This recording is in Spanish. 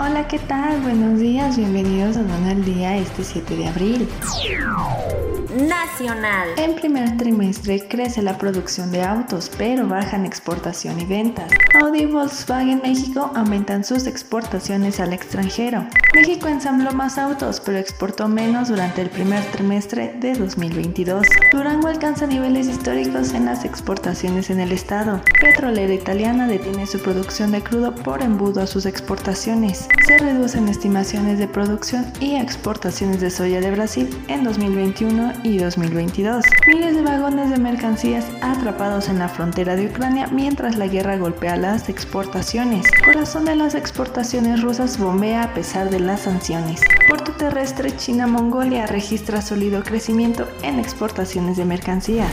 Hola, ¿qué tal? Buenos días, bienvenidos a Don al Día este 7 de abril. Nacional. En primer trimestre crece la producción de autos, pero bajan exportación y ventas. Audi y Volkswagen México aumentan sus exportaciones al extranjero. México ensambló más autos, pero exportó menos durante el primer trimestre de 2022. Durango alcanza niveles históricos en las exportaciones en el estado. Petrolera italiana detiene su producción de crudo por embudo a sus exportaciones. Se reducen estimaciones de producción y exportaciones de soya de Brasil en 2021 y 2022. Miles de vagones de mercancías atrapados en la frontera de Ucrania mientras la guerra golpea las exportaciones. Corazón de las exportaciones rusas bombea a pesar de las sanciones. Puerto terrestre China-Mongolia registra sólido crecimiento en exportaciones de mercancías.